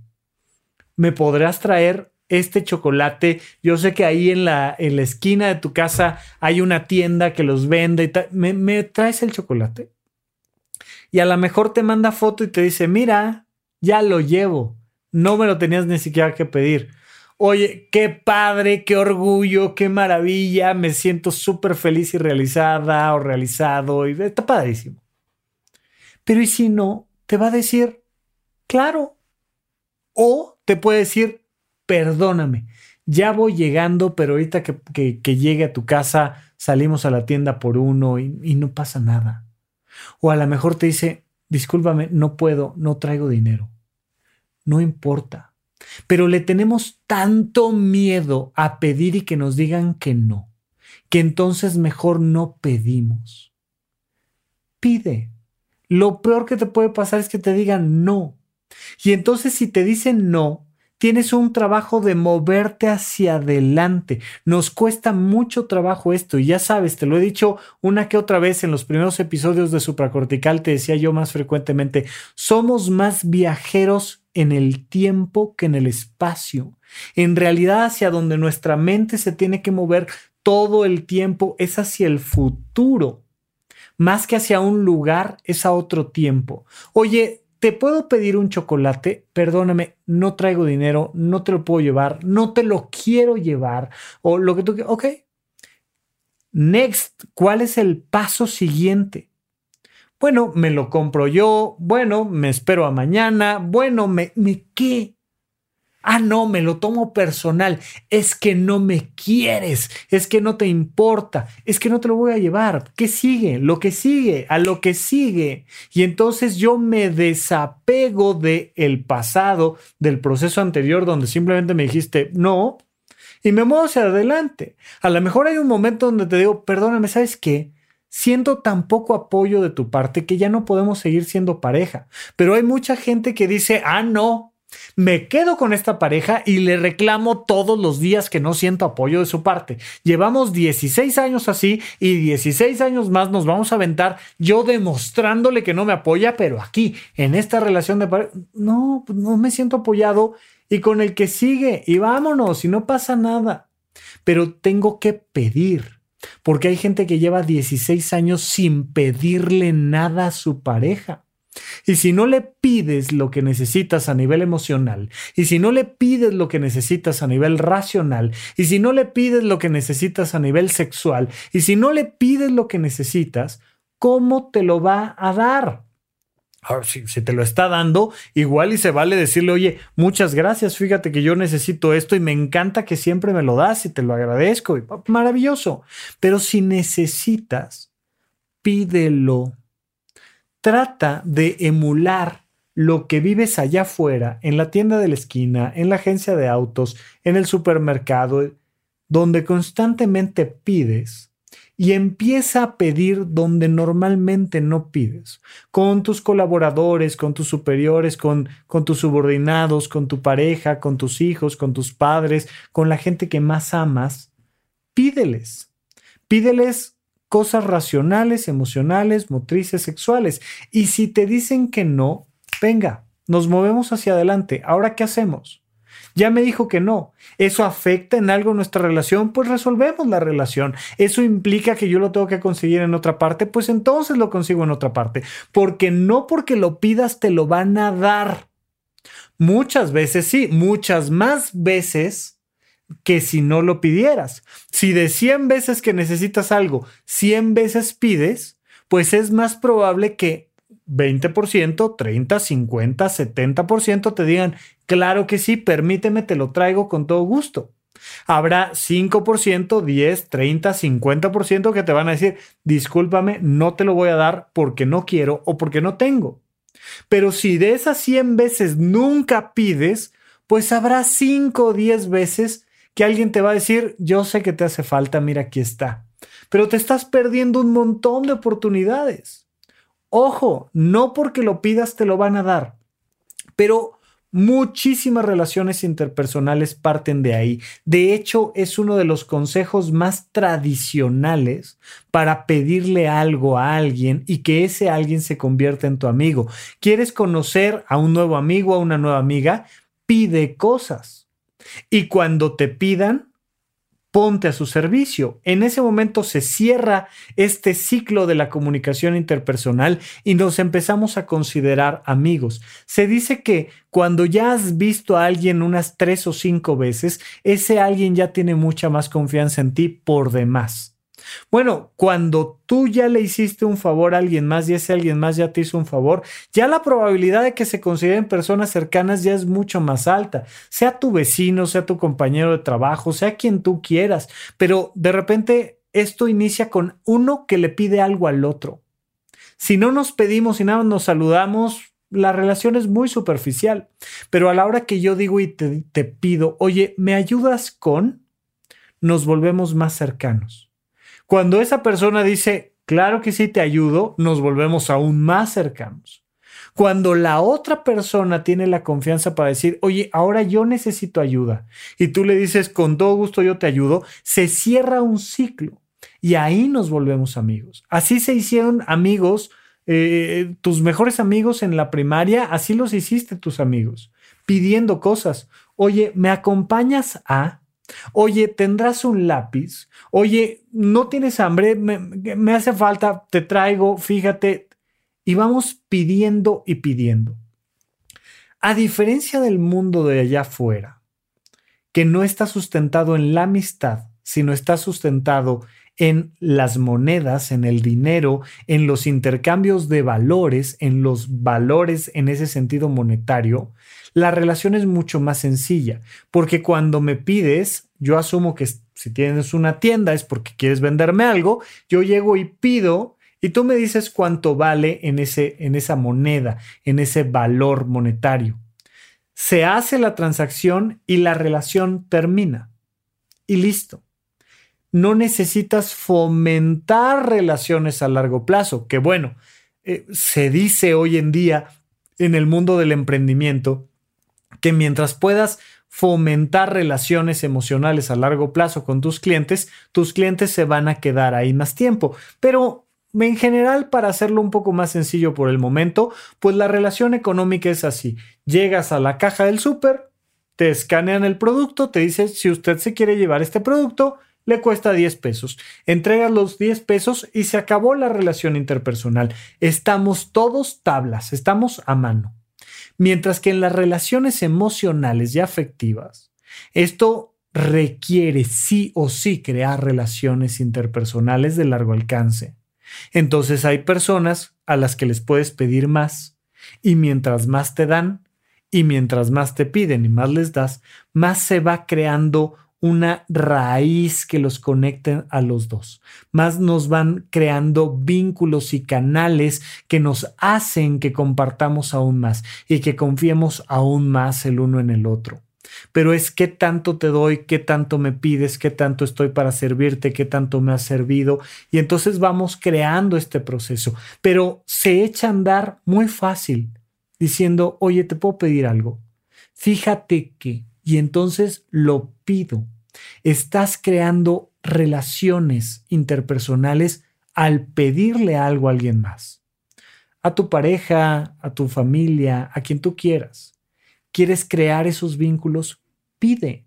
¿me podrás traer este chocolate? Yo sé que ahí en la, en la esquina de tu casa hay una tienda que los vende y tal. ¿Me, ¿Me traes el chocolate? Y a lo mejor te manda foto y te dice, mira, ya lo llevo. No me lo tenías ni siquiera que pedir. Oye, qué padre, qué orgullo, qué maravilla, me siento súper feliz y realizada o realizado y está padrísimo. Pero ¿y si no? Te va a decir, claro. O te puede decir, perdóname, ya voy llegando, pero ahorita que, llegue a tu casa salimos a la tienda por uno y no pasa nada. O a lo mejor te dice, discúlpame, no puedo, no traigo dinero. No importa pero le tenemos tanto miedo a pedir y que nos digan que no, que entonces mejor no pedimos. Pide. Lo peor que te puede pasar es que te digan no. Y entonces si te dicen no, tienes un trabajo de moverte hacia adelante. Nos cuesta mucho trabajo esto y ya sabes, te lo he dicho una que otra vez en los primeros episodios de supracortical, te decía yo más frecuentemente, somos más viajeros en el tiempo que en el espacio. En realidad hacia donde nuestra mente se tiene que mover todo el tiempo es hacia el futuro. Más que hacia un lugar, es a otro tiempo. Oye, ¿te puedo pedir un chocolate? Perdóname, no traigo dinero, no te lo puedo llevar, no te lo quiero llevar. O lo que tú quieras. Ok. Next, ¿cuál es el paso siguiente? Bueno, me lo compro yo. Bueno, me espero a mañana. Bueno, me, me qué. Ah, no, me lo tomo personal. Es que no me quieres. Es que no te importa. Es que no te lo voy a llevar. ¿Qué sigue? Lo que sigue, a lo que sigue. Y entonces yo me desapego del el pasado, del proceso anterior donde simplemente me dijiste no y me muevo hacia adelante. A lo mejor hay un momento donde te digo, perdóname, ¿sabes qué? siento tan poco apoyo de tu parte que ya no podemos seguir siendo pareja. Pero hay mucha gente que dice, ah, no, me quedo con esta pareja y le reclamo todos los días que no siento apoyo de su parte. Llevamos 16 años así y 16 años más nos vamos a aventar yo demostrándole que no me apoya, pero aquí, en esta relación de pareja, no, no me siento apoyado y con el que sigue y vámonos y no pasa nada. Pero tengo que pedir porque hay gente que lleva 16 años sin pedirle nada a su pareja. Y si no le pides lo que necesitas a nivel emocional, y si no le pides lo que necesitas a nivel racional, y si no le pides lo que necesitas a nivel sexual, y si no le pides lo que necesitas, ¿cómo te lo va a dar? Ahora, si, te lo está dando, igual y se vale decirle, oye, muchas gracias, fíjate que yo necesito esto y me encanta que siempre me lo das y te lo agradezco. maravilloso. Pero si necesitas, pídelo. Trata de emular lo que vives allá afuera, en la tienda de la esquina, en la agencia de autos, en el supermercado, donde constantemente pides y empieza a pedir donde normalmente no pides, con tus colaboradores, con tus superiores, con, con tus subordinados, con tu pareja, con tus hijos, con tus padres, con la gente que más amas, pídeles. Pídeles cosas racionales, emocionales, motrices, sexuales. Y si te dicen que no, venga, nos movemos hacia adelante. Ahora, ¿qué hacemos? Ya me dijo que no. ¿Eso afecta en algo nuestra relación? Pues resolvemos la relación. ¿Eso implica que yo lo tengo que conseguir en otra parte? Pues entonces lo consigo en otra parte. Porque no porque lo pidas te lo van a dar. Muchas veces sí, muchas más veces que si no lo pidieras. Si de 100 veces que necesitas algo, 100 veces pides, pues es más probable que 20%, 30, 50, 70% te digan, claro que sí, permíteme, te lo traigo con todo gusto. Habrá 5%, 10, 30, 50% que te van a decir, discúlpame, no te lo voy a dar porque no quiero o porque no tengo. Pero si de esas 100 veces nunca pides, pues habrá 5 o 10 veces que alguien te va a decir, yo sé que te hace falta, mira, aquí está. Pero te estás perdiendo un montón de oportunidades. Ojo, no porque lo pidas te lo van a dar, pero muchísimas relaciones interpersonales parten de ahí. De hecho, es uno de los consejos más tradicionales para pedirle algo a alguien y que ese alguien se convierta en tu amigo. ¿Quieres conocer a un nuevo amigo, a una nueva amiga? Pide cosas. Y cuando te pidan, ponte a su servicio. En ese momento se cierra este ciclo de la comunicación interpersonal y nos empezamos a considerar amigos. Se dice que cuando ya has visto a alguien unas tres o cinco veces, ese alguien ya tiene mucha más confianza en ti por demás. Bueno, cuando tú ya le hiciste un favor a alguien más y ese alguien más ya te hizo un favor, ya la probabilidad de que se consideren personas cercanas ya es mucho más alta. Sea tu vecino, sea tu compañero de trabajo, sea quien tú quieras, pero de repente esto inicia con uno que le pide algo al otro. Si no nos pedimos y nada nos saludamos, la relación es muy superficial. Pero a la hora que yo digo y te, te pido, oye, ¿me ayudas con? Nos volvemos más cercanos. Cuando esa persona dice, claro que sí te ayudo, nos volvemos aún más cercanos. Cuando la otra persona tiene la confianza para decir, oye, ahora yo necesito ayuda, y tú le dices, con todo gusto yo te ayudo, se cierra un ciclo y ahí nos volvemos amigos. Así se hicieron amigos, eh, tus mejores amigos en la primaria, así los hiciste tus amigos, pidiendo cosas. Oye, ¿me acompañas a? Oye, ¿tendrás un lápiz? Oye, ¿no tienes hambre? Me, hace falta, te traigo, fíjate. Y vamos pidiendo y pidiendo. A diferencia del mundo de allá afuera, que no está sustentado en la amistad, sino está sustentado en las monedas, en el dinero, en los intercambios de valores, en los valores en ese sentido monetario, la relación es mucho más sencilla, porque cuando me pides, yo asumo que si tienes una tienda es porque quieres venderme algo, yo llego y pido y tú me dices cuánto vale en, ese, en esa moneda, en ese valor monetario. Se hace la transacción y la relación termina. Y listo. No necesitas fomentar relaciones a largo plazo, que bueno, eh, se dice hoy en día en el mundo del emprendimiento que mientras puedas fomentar relaciones emocionales a largo plazo con tus clientes, tus clientes se van a quedar ahí más tiempo. Pero en general, para hacerlo un poco más sencillo por el momento, pues la relación económica es así. Llegas a la caja del súper, te escanean el producto, te dice si usted se quiere llevar este producto, le cuesta 10 pesos. Entregas los 10 pesos y se acabó la relación interpersonal. Estamos todos tablas, estamos a mano. Mientras que en las relaciones emocionales y afectivas, esto requiere sí o sí crear relaciones interpersonales de largo alcance. Entonces hay personas a las que les puedes pedir más y mientras más te dan y mientras más te piden y más les das, más se va creando una raíz que los conecten a los dos. Más nos van creando vínculos y canales que nos hacen que compartamos aún más y que confiemos aún más el uno en el otro. Pero es qué tanto te doy, qué tanto me pides, qué tanto estoy para servirte, qué tanto me has servido. Y entonces vamos creando este proceso. Pero se echa a andar muy fácil diciendo, oye, te puedo pedir algo. Fíjate que y entonces lo pido. Estás creando relaciones interpersonales al pedirle algo a alguien más. A tu pareja, a tu familia, a quien tú quieras. ¿Quieres crear esos vínculos? pide.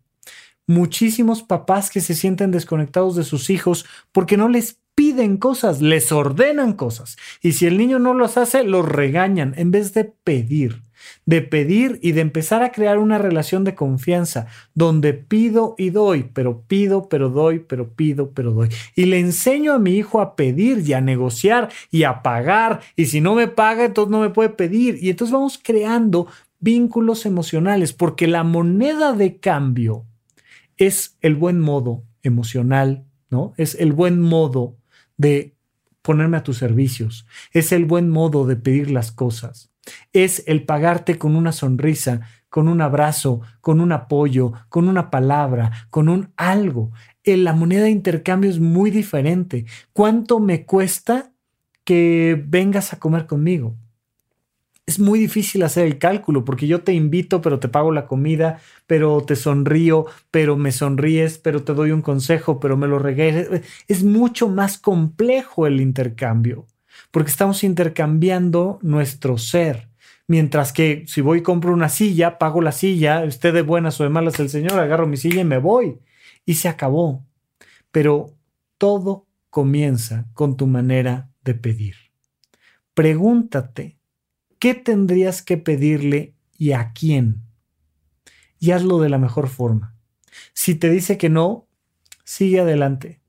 Muchísimos papás que se sienten desconectados de sus hijos porque no les piden cosas, les ordenan cosas. Y si el niño no los hace, los regañan en vez de pedir de pedir y de empezar a crear una relación de confianza donde pido y doy, pero pido, pero doy, pero pido, pero doy. Y le enseño a mi hijo a pedir y a negociar y a pagar. Y si no me paga, entonces no me puede pedir. Y entonces vamos creando vínculos emocionales porque la moneda de cambio es el buen modo emocional, ¿no? Es el buen modo de ponerme a tus servicios. Es el buen modo de pedir las cosas. Es el pagarte con una sonrisa, con un abrazo, con un apoyo, con una palabra, con un algo. En la moneda de intercambio es muy diferente. ¿Cuánto me cuesta que vengas a comer conmigo? Es muy difícil hacer el cálculo porque yo te invito, pero te pago la comida, pero te sonrío, pero me sonríes, pero te doy un consejo, pero me lo regreses. Es mucho más complejo el intercambio porque estamos intercambiando nuestro ser. Mientras que si voy y compro una silla, pago la silla, esté de buenas o de malas el Señor, agarro mi silla y me voy. Y se acabó. Pero todo comienza con tu manera de pedir. Pregúntate, ¿qué tendrías que pedirle y a quién? Y hazlo de la mejor forma. Si te dice que no, sigue adelante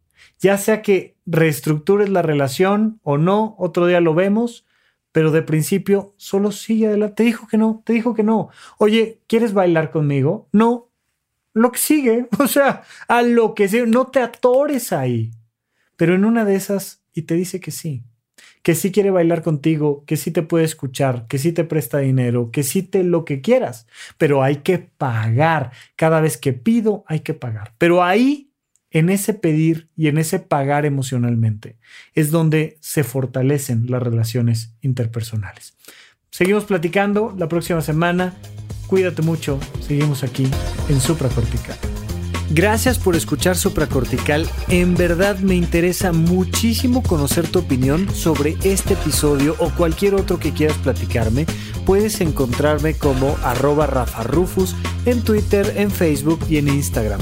ya sea que reestructures la relación o no, otro día lo vemos, pero de principio solo sigue adelante. Te dijo que no, te dijo que no. Oye, ¿quieres bailar conmigo? No. Lo que sigue, o sea, a lo que sigue, no te atores ahí. Pero en una de esas, y te dice que sí, que sí quiere bailar contigo, que sí te puede escuchar, que sí te presta dinero, que sí te lo que quieras, pero hay que pagar. Cada vez que pido, hay que pagar. Pero ahí en ese pedir y en ese pagar emocionalmente es donde se fortalecen las relaciones interpersonales. Seguimos platicando la próxima semana. Cuídate mucho. Seguimos aquí en Supracortical. Gracias por escuchar Supracortical. En verdad me interesa muchísimo conocer tu opinión sobre este episodio o cualquier otro que quieras platicarme. Puedes encontrarme como arroba Rafa Rufus en Twitter, en Facebook y en Instagram.